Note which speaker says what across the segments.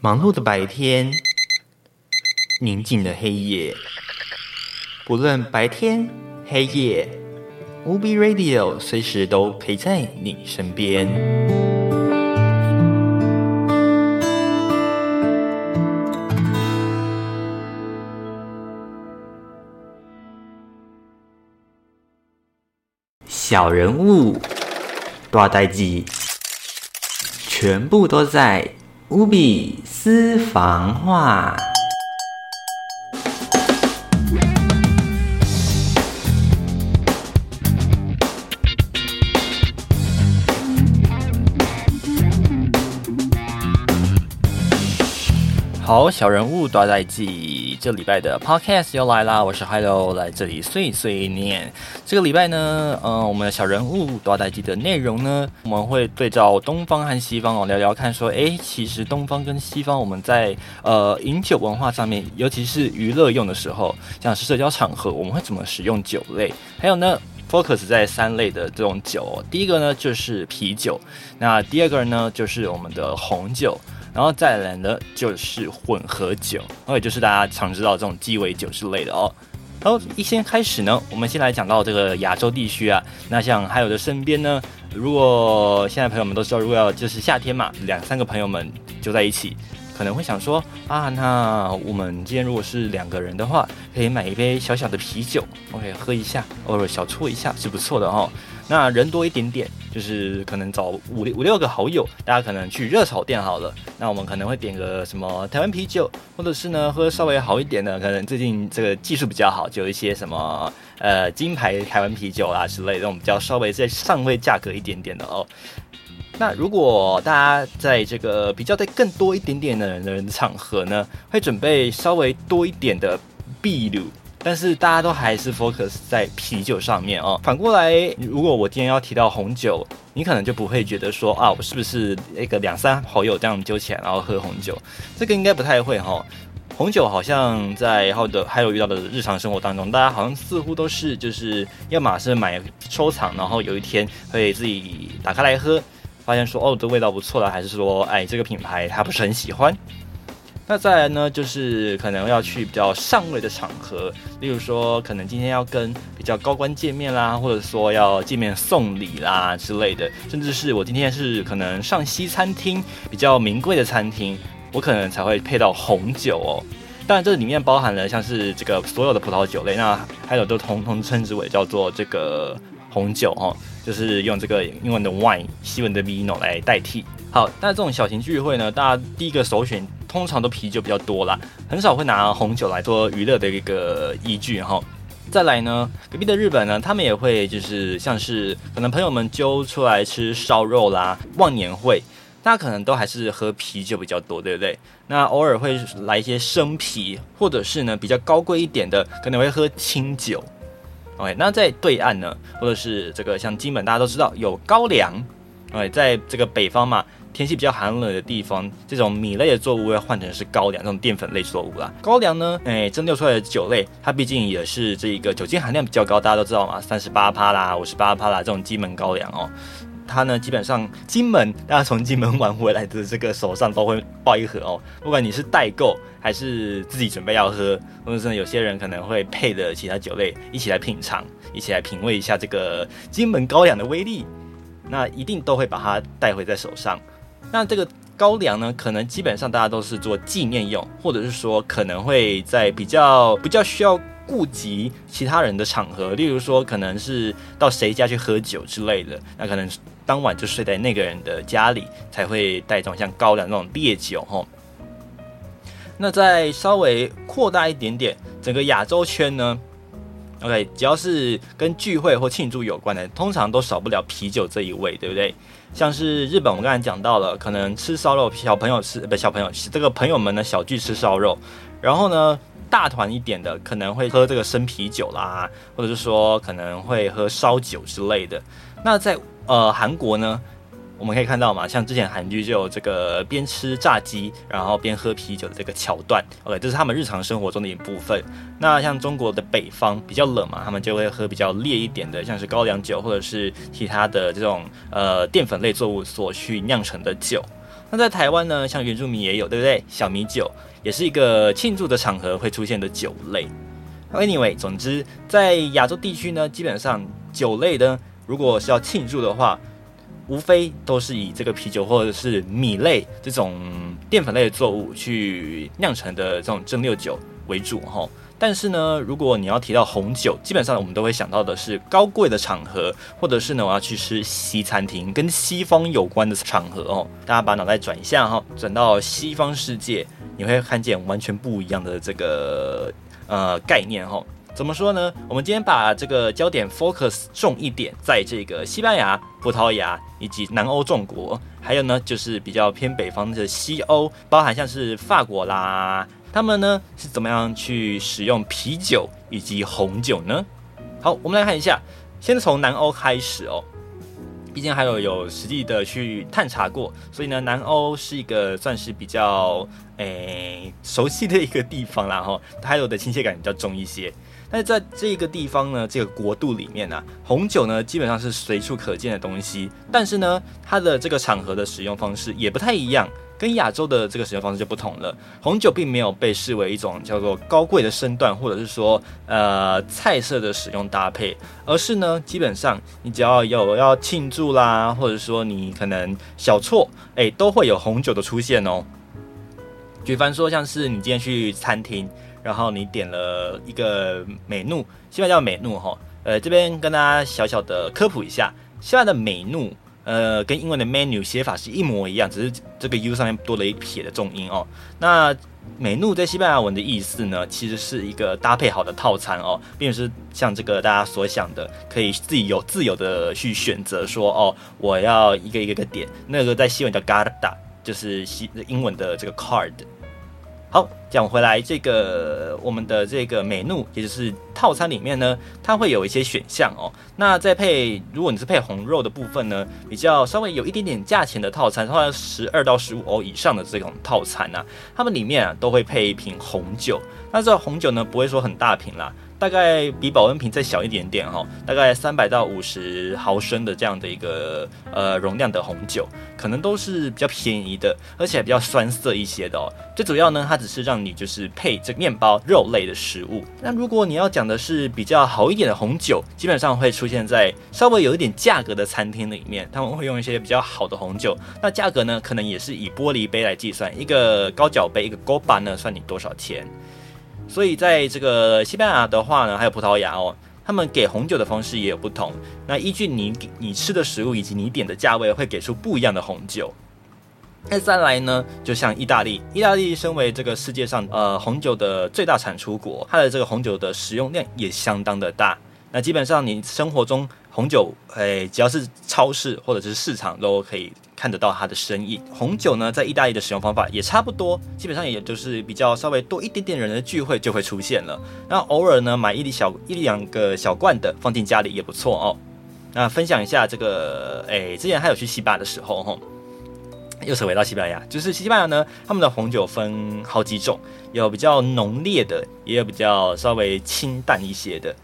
Speaker 1: 忙碌的白天，宁静的黑夜，不论白天黑夜，UB Radio 随时都陪在你身边。小人物，大代记，全部都在。无比私房话。好，小人物大在记，这礼拜的 podcast 又来啦！我是 Hello，来这里碎碎念。这个礼拜呢，嗯，我们的小人物大代记的内容呢，我们会对照东方和西方哦聊聊看，说，诶，其实东方跟西方，我们在呃饮酒文化上面，尤其是娱乐用的时候，像是社交场合，我们会怎么使用酒类？还有呢，focus 在三类的这种酒，哦第一个呢就是啤酒，那第二个呢就是我们的红酒。然后再来呢，就是混合酒，或者就是大家常知道这种鸡尾酒之类的哦。然后一先开始呢，我们先来讲到这个亚洲地区啊。那像还有的身边呢，如果现在朋友们都知道，如果要就是夏天嘛，两三个朋友们就在一起，可能会想说啊，那我们今天如果是两个人的话，可以买一杯小小的啤酒，OK，喝一下，偶尔小搓一下是不错的哦。那人多一点点，就是可能找五六五六个好友，大家可能去热炒店好了。那我们可能会点个什么台湾啤酒，或者是呢喝稍微好一点的，可能最近这个技术比较好，就有一些什么呃金牌台湾啤酒啊之类的，我们比较稍微在上位价格一点点的哦。那如果大家在这个比较在更多一点点的人的场合呢，会准备稍微多一点的秘鲁。但是大家都还是 focus 在啤酒上面哦。反过来，如果我今天要提到红酒，你可能就不会觉得说啊，我是不是那个两三好友这样揪起来然后喝红酒？这个应该不太会哈。红酒好像在后的还有遇到的日常生活当中，大家好像似乎都是就是要马上买收藏，然后有一天会自己打开来喝，发现说哦，这味道不错了，还是说哎这个品牌他不是很喜欢。那再来呢，就是可能要去比较上位的场合，例如说，可能今天要跟比较高官见面啦，或者说要见面送礼啦之类的，甚至是我今天是可能上西餐厅比较名贵的餐厅，我可能才会配到红酒哦。当然，这里面包含了像是这个所有的葡萄酒类，那还有都通通称之为叫做这个红酒哦，就是用这个英文的 wine，西文的 vino 来代替。好，那这种小型聚会呢，大家第一个首选。通常都啤酒比较多啦，很少会拿红酒来做娱乐的一个依据哈。再来呢，隔壁的日本呢，他们也会就是像是可能朋友们揪出来吃烧肉啦，忘年会，大家可能都还是喝啤酒比较多，对不对？那偶尔会来一些生啤，或者是呢比较高贵一点的，可能会喝清酒。OK，那在对岸呢，或者是这个像金本，大家都知道有高粱。OK，在这个北方嘛。天气比较寒冷的地方，这种米类的作物要换成是高粱这种淀粉类作物啦。高粱呢，哎，蒸馏出来的酒类，它毕竟也是这一个酒精含量比较高，大家都知道嘛，三十八趴啦，五十八趴啦，这种金门高粱哦，它呢基本上金门大家从金门玩回来的这个手上都会抱一盒哦，不管你是代购还是自己准备要喝，或者是有些人可能会配的其他酒类一起来品尝，一起来品味一下这个金门高粱的威力，那一定都会把它带回在手上。那这个高粱呢，可能基本上大家都是做纪念用，或者是说可能会在比较比较需要顾及其他人的场合，例如说可能是到谁家去喝酒之类的，那可能当晚就睡在那个人的家里，才会带这种像高粱那种烈酒吼。那再稍微扩大一点点，整个亚洲圈呢，OK，只要是跟聚会或庆祝有关的，通常都少不了啤酒这一位，对不对？像是日本，我们刚才讲到了，可能吃烧肉，小朋友吃不小朋友，这个朋友们呢小聚吃烧肉，然后呢大团一点的可能会喝这个生啤酒啦，或者是说可能会喝烧酒之类的。那在呃韩国呢？我们可以看到嘛，像之前韩剧就有这个边吃炸鸡然后边喝啤酒的这个桥段，OK，这是他们日常生活中的一部分。那像中国的北方比较冷嘛，他们就会喝比较烈一点的，像是高粱酒或者是其他的这种呃淀粉类作物所去酿成的酒。那在台湾呢，像原住民也有，对不对？小米酒也是一个庆祝的场合会出现的酒类。Anyway，总之在亚洲地区呢，基本上酒类呢，如果是要庆祝的话，无非都是以这个啤酒或者是米类这种淀粉类的作物去酿成的这种蒸馏酒为主哈。但是呢，如果你要提到红酒，基本上我们都会想到的是高贵的场合，或者是呢我要去吃西餐厅，跟西方有关的场合哦。大家把脑袋转一下哈，转到西方世界，你会看见完全不一样的这个呃概念哈。怎么说呢？我们今天把这个焦点 focus 重一点，在这个西班牙、葡萄牙以及南欧众国，还有呢就是比较偏北方的西欧，包含像是法国啦。他们呢是怎么样去使用啤酒以及红酒呢？好，我们来看一下，先从南欧开始哦。毕竟还有有实际的去探查过，所以呢，南欧是一个算是比较诶熟悉的一个地方啦哈。还有的亲切感比较重一些。但是在这个地方呢，这个国度里面呢，红酒呢基本上是随处可见的东西。但是呢，它的这个场合的使用方式也不太一样。跟亚洲的这个使用方式就不同了。红酒并没有被视为一种叫做高贵的身段，或者是说呃菜色的使用搭配，而是呢，基本上你只要有要庆祝啦，或者说你可能小错，哎，都会有红酒的出现哦。举凡说，像是你今天去餐厅，然后你点了一个美怒，西班牙叫美怒哈，呃，这边跟大家小小的科普一下，西班牙的美怒。呃，跟英文的 menu 写法是一模一样，只是这个 u 上面多了一撇的重音哦。那美怒在西班牙文的意思呢，其实是一个搭配好的套餐哦，并不是像这个大家所想的，可以自己有自由的去选择说哦，我要一个一个个点。那个在西文叫 garda，就是西英文的这个 card。好，讲回来，这个我们的这个美怒，也就是套餐里面呢，它会有一些选项哦。那在配，如果你是配红肉的部分呢，比较稍微有一点点价钱的套餐，大概十二到十五欧以上的这种套餐呢，它们里面啊都会配一瓶红酒。那这红酒呢，不会说很大瓶啦。大概比保温瓶再小一点点哈，大概三百到五十毫升的这样的一个呃容量的红酒，可能都是比较便宜的，而且比较酸涩一些的哦。最主要呢，它只是让你就是配这面包肉类的食物。那如果你要讲的是比较好一点的红酒，基本上会出现在稍微有一点价格的餐厅里面，他们会用一些比较好的红酒。那价格呢，可能也是以玻璃杯来计算，一个高脚杯一个 Goba 呢，算你多少钱？所以在这个西班牙的话呢，还有葡萄牙哦，他们给红酒的方式也有不同。那依据你你吃的食物以及你点的价位，会给出不一样的红酒。那再来呢，就像意大利，意大利身为这个世界上呃红酒的最大产出国，它的这个红酒的使用量也相当的大。那基本上你生活中红酒，诶，只要是超市或者是市场都可以。看得到它的身影。红酒呢，在意大利的使用方法也差不多，基本上也就是比较稍微多一点点人的聚会就会出现了。那偶尔呢，买一粒小一两个小罐的放进家里也不错哦。那分享一下这个，哎，之前还有去西班牙的时候，哈，又扯回到西班牙，就是西班牙呢，他们的红酒分好几种，有比较浓烈的，也有比较稍微清淡一些的。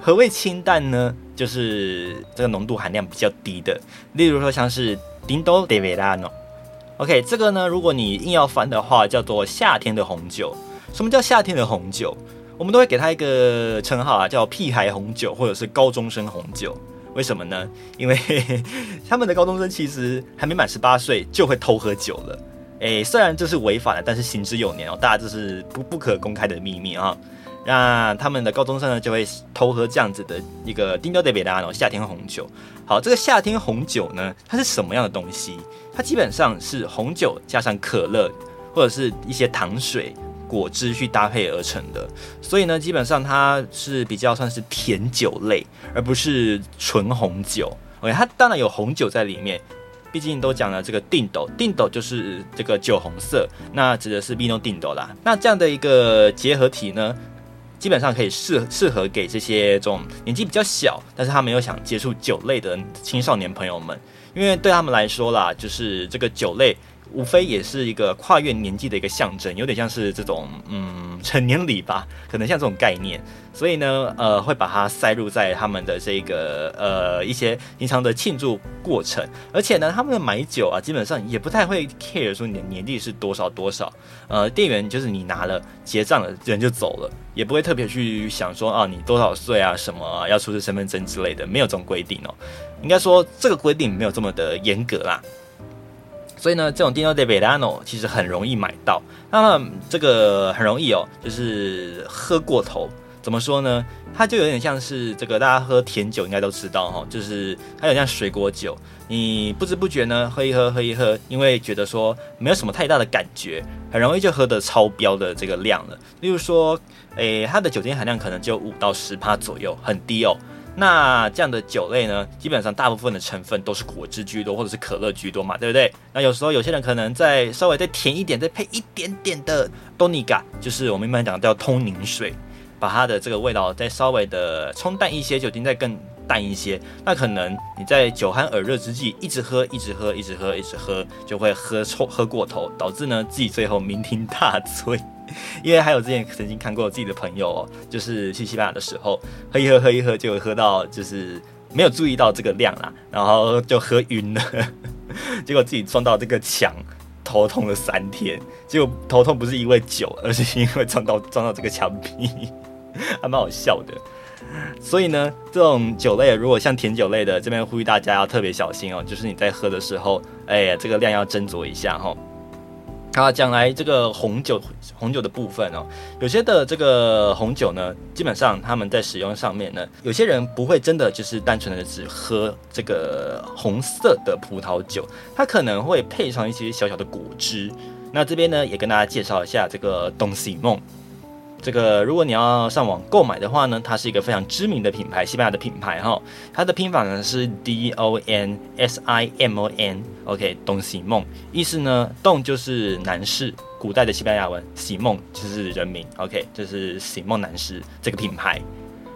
Speaker 1: 何谓清淡呢？就是这个浓度含量比较低的，例如说像是。丁多德维拉诺，OK，这个呢，如果你硬要翻的话，叫做夏天的红酒。什么叫夏天的红酒？我们都会给它一个称号啊，叫屁孩红酒，或者是高中生红酒。为什么呢？因为他们的高中生其实还没满十八岁就会偷喝酒了。诶，虽然这是违法的，但是行之有年哦，大家这是不不可公开的秘密啊。那他们的高中生呢，就会偷喝这样子的一个丁多德维拉诺夏天红酒。好，这个夏天红酒呢，它是什么样的东西？它基本上是红酒加上可乐或者是一些糖水、果汁去搭配而成的，所以呢，基本上它是比较算是甜酒类，而不是纯红酒。OK，它当然有红酒在里面，毕竟都讲了这个定斗，定斗就是这个酒红色，那指的是 Vino 定斗啦。那这样的一个结合体呢？基本上可以适适合给这些这种年纪比较小，但是他没有想接触酒类的青少年朋友们，因为对他们来说啦，就是这个酒类无非也是一个跨越年纪的一个象征，有点像是这种嗯成年礼吧，可能像这种概念。所以呢，呃，会把它塞入在他们的这个呃一些平常的庆祝过程。而且呢，他们的买酒啊，基本上也不太会 care 说你的年纪是多少多少。呃，店员就是你拿了结账了，人就走了，也不会特别去想说啊你多少岁啊什么要出示身份证之类的，没有这种规定哦。应该说这个规定没有这么的严格啦。所以呢，这种 Dino de Verano 其实很容易买到。那么这个很容易哦，就是喝过头。怎么说呢？它就有点像是这个大家喝甜酒应该都知道哈，就是它有点像水果酒，你不知不觉呢喝一喝喝一喝，因为觉得说没有什么太大的感觉，很容易就喝的超标的这个量了。例如说，诶，它的酒精含量可能就五到十帕左右，很低哦。那这样的酒类呢，基本上大部分的成分都是果汁居多，或者是可乐居多嘛，对不对？那有时候有些人可能再稍微再甜一点，再配一点点的多尼嘎，就是我们一般讲叫通宁水，把它的这个味道再稍微的冲淡一些，酒精再更淡一些，那可能你在酒酣耳热之际，一直喝，一直喝，一直喝，一直喝，就会喝臭喝过头，导致呢自己最后酩酊大醉。因为还有之前曾经看过自己的朋友，就是去西班牙的时候，喝一喝喝一喝，就喝到就是没有注意到这个量啦，然后就喝晕了，结果自己撞到这个墙，头痛了三天。结果头痛不是因为酒，而是因为撞到撞到这个墙壁，还蛮好笑的。所以呢，这种酒类如果像甜酒类的，这边呼吁大家要特别小心哦，就是你在喝的时候，哎呀，这个量要斟酌一下哈。好，讲来这个红酒，红酒的部分哦，有些的这个红酒呢，基本上他们在使用上面呢，有些人不会真的就是单纯的只喝这个红色的葡萄酒，它可能会配上一些小小的果汁。那这边呢，也跟大家介绍一下这个东西梦。这个，如果你要上网购买的话呢，它是一个非常知名的品牌，西班牙的品牌哈。它的拼法呢是 D O N S I M O N，OK，东西梦，意思呢，洞就是男士，古代的西班牙文，喜梦就是人名，OK，就是喜梦男士这个品牌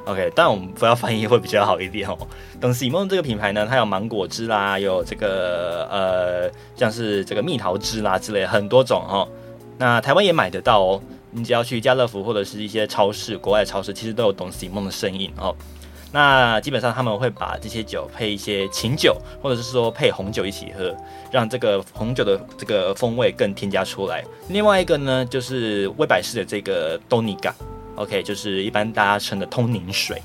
Speaker 1: ，OK，但我们不要翻译会比较好一点哦。东西梦这个品牌呢，它有芒果汁啦，有这个呃，像是这个蜜桃汁啦之类很多种哈。那台湾也买得到哦。你只要去家乐福或者是一些超市，国外超市其实都有董西梦的身影哦。那基本上他们会把这些酒配一些琴酒，或者是说配红酒一起喝，让这个红酒的这个风味更添加出来。另外一个呢，就是威百氏的这个东尼嘎，OK，就是一般大家称的通宁水。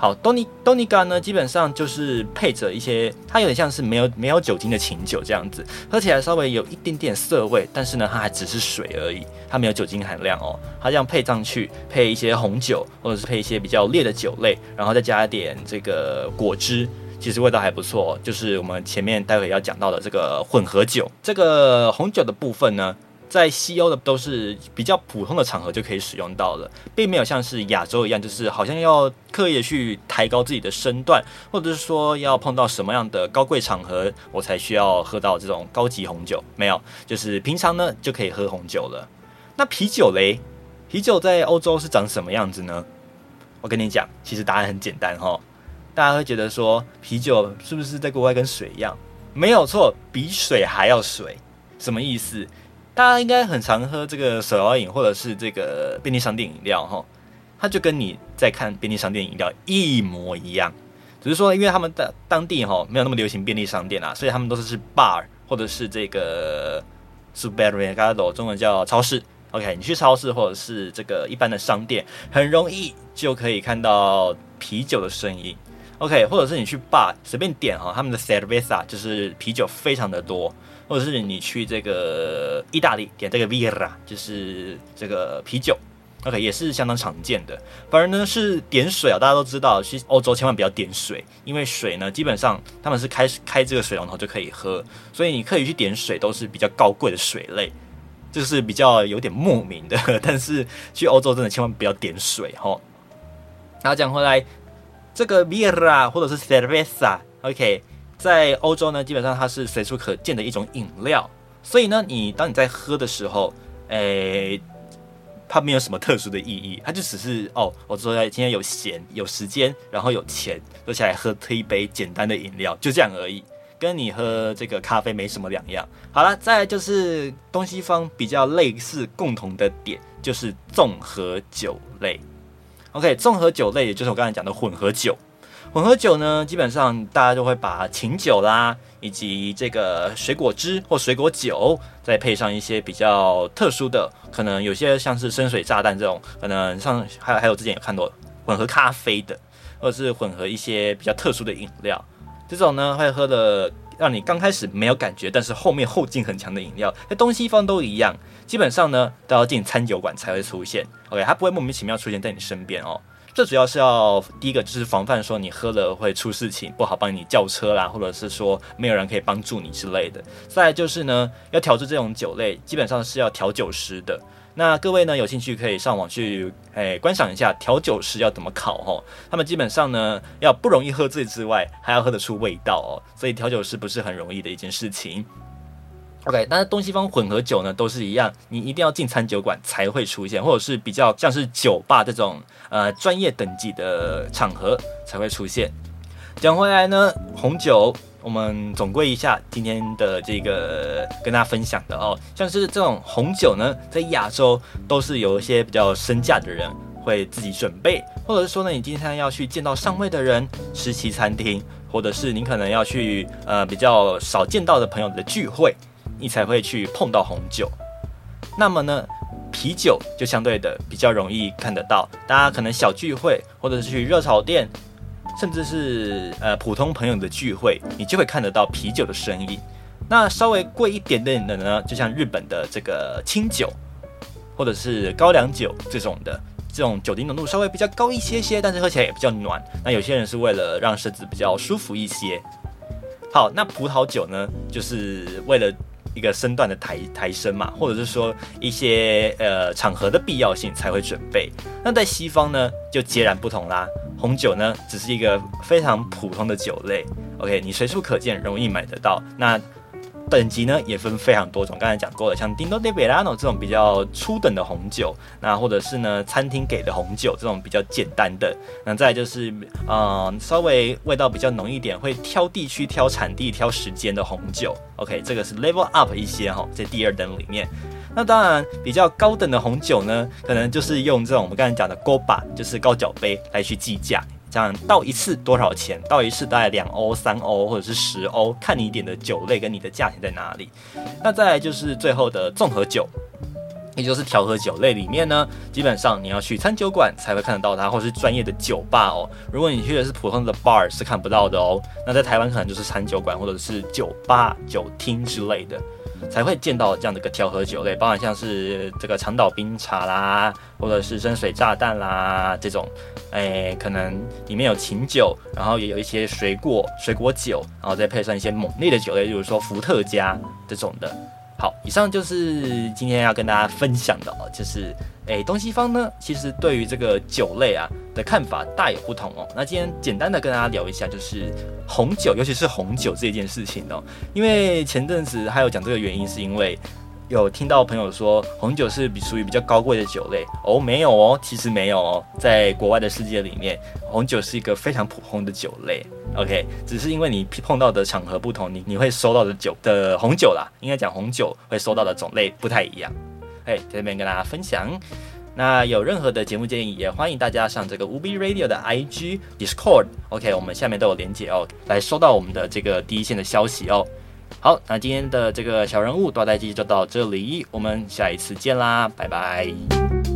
Speaker 1: 好，多尼多尼干呢，基本上就是配着一些，它有点像是没有没有酒精的琴酒这样子，喝起来稍微有一点点涩味，但是呢，它还只是水而已，它没有酒精含量哦。它这样配上去，配一些红酒，或者是配一些比较烈的酒类，然后再加一点这个果汁，其实味道还不错。就是我们前面待会要讲到的这个混合酒，这个红酒的部分呢。在西欧的都是比较普通的场合就可以使用到了，并没有像是亚洲一样，就是好像要刻意去抬高自己的身段，或者是说要碰到什么样的高贵场合，我才需要喝到这种高级红酒。没有，就是平常呢就可以喝红酒了。那啤酒嘞？啤酒在欧洲是长什么样子呢？我跟你讲，其实答案很简单哈。大家会觉得说啤酒是不是在国外跟水一样？没有错，比水还要水。什么意思？大家应该很常喝这个手摇饮，或者是这个便利商店饮料，哈，它就跟你在看便利商店饮料一模一样，只是说因为他们的当地哈没有那么流行便利商店啊，所以他们都是是 bar 或者是这个 supermercado，中文叫超市。OK，你去超市或者是这个一般的商店，很容易就可以看到啤酒的身影。OK，或者是你去 bar 随便点哈，他们的 cerveza 就是啤酒非常的多。或者是你去这个意大利点这个 Vira，就是这个啤酒，OK 也是相当常见的。反而呢是点水啊，大家都知道，去欧洲千万不要点水，因为水呢基本上他们是开开这个水龙头就可以喝，所以你可以去点水都是比较高贵的水类，就是比较有点莫名的。但是去欧洲真的千万不要点水哈。然后讲回来，这个 Vira 或者是 Cerveza，OK。在欧洲呢，基本上它是随处可见的一种饮料，所以呢，你当你在喝的时候，诶，它没有什么特殊的意义，它就只是哦，我坐在今天有闲有时间，然后有钱，坐下来喝推一杯简单的饮料，就这样而已。跟你喝这个咖啡没什么两样。好了，再来就是东西方比较类似共同的点，就是综合酒类。OK，综合酒类也就是我刚才讲的混合酒。混合酒呢，基本上大家都会把琴酒啦，以及这个水果汁或水果酒，再配上一些比较特殊的，可能有些像是深水炸弹这种，可能像还有还有之前有看到混合咖啡的，或者是混合一些比较特殊的饮料，这种呢会喝的让你刚开始没有感觉，但是后面后劲很强的饮料，在东西方都一样，基本上呢都要进餐酒馆才会出现。OK，它不会莫名其妙出现在你身边哦。这主要是要第一个就是防范说你喝了会出事情，不好帮你叫车啦，或者是说没有人可以帮助你之类的。再就是呢，要调制这种酒类，基本上是要调酒师的。那各位呢有兴趣可以上网去诶观赏一下调酒师要怎么考哦。他们基本上呢要不容易喝醉之外，还要喝得出味道哦，所以调酒师不是很容易的一件事情。OK，但是东西方混合酒呢都是一样，你一定要进餐酒馆才会出现，或者是比较像是酒吧这种呃专业等级的场合才会出现。讲回来呢，红酒我们总归一下今天的这个跟大家分享的哦，像是这种红酒呢，在亚洲都是有一些比较身价的人会自己准备，或者是说呢，你今天要去见到上位的人，吃西餐厅，或者是你可能要去呃比较少见到的朋友的聚会。你才会去碰到红酒，那么呢，啤酒就相对的比较容易看得到。大家可能小聚会，或者是去热炒店，甚至是呃普通朋友的聚会，你就会看得到啤酒的身影。那稍微贵一点点的呢，就像日本的这个清酒，或者是高粱酒这种的，这种酒精浓度稍微比较高一些些，但是喝起来也比较暖。那有些人是为了让身子比较舒服一些。好，那葡萄酒呢，就是为了。一个身段的抬抬升嘛，或者是说一些呃场合的必要性才会准备。那在西方呢，就截然不同啦。红酒呢，只是一个非常普通的酒类，OK，你随处可见，容易买得到。那等级呢也分非常多种，刚才讲过了，像 Dino de Verano 这种比较初等的红酒，那或者是呢餐厅给的红酒这种比较简单的，那再就是呃稍微味道比较浓一点，会挑地区、挑产地、挑时间的红酒，OK，这个是 level up 一些哈，在第二等里面。那当然比较高等的红酒呢，可能就是用这种我们刚才讲的 Goba，就是高脚杯来去计价。这样倒一次多少钱？倒一次大概两欧、三欧或者是十欧，看你点的酒类跟你的价钱在哪里。那再来就是最后的综合酒，也就是调和酒类里面呢，基本上你要去餐酒馆才会看得到它，或是专业的酒吧哦。如果你去的是普通的 bar 是看不到的哦。那在台湾可能就是餐酒馆或者是酒吧、酒厅之类的。才会见到这样的一个调和酒类，包含像是这个长岛冰茶啦，或者是深水炸弹啦这种，诶，可能里面有琴酒，然后也有一些水果水果酒，然后再配上一些猛烈的酒类，比如说伏特加这种的。好，以上就是今天要跟大家分享的哦，就是诶，东西方呢，其实对于这个酒类啊的看法大有不同哦。那今天简单的跟大家聊一下，就是红酒，尤其是红酒这件事情哦，因为前阵子还有讲这个原因，是因为。有听到朋友说红酒是比属于比较高贵的酒类哦，没有哦，其实没有哦，在国外的世界里面，红酒是一个非常普通的酒类。OK，只是因为你碰到的场合不同，你你会收到的酒的红酒啦，应该讲红酒会收到的种类不太一样。哎，在这边跟大家分享。那有任何的节目建议，也欢迎大家上这个 UB Radio 的 IG Discord。OK，我们下面都有连接哦，来收到我们的这个第一线的消息哦。好，那今天的这个小人物大代机就到这里，我们下一次见啦，拜拜。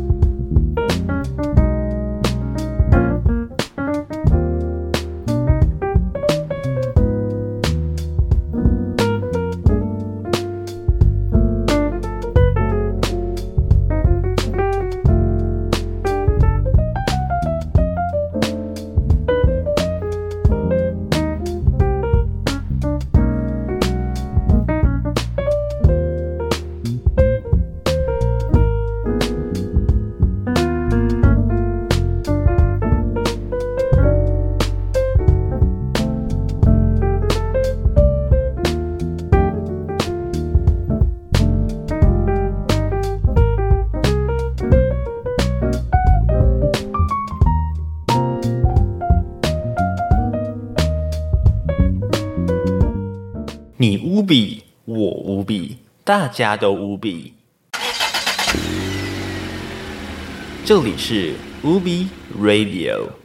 Speaker 1: 大家都无比。这里是无比 Radio。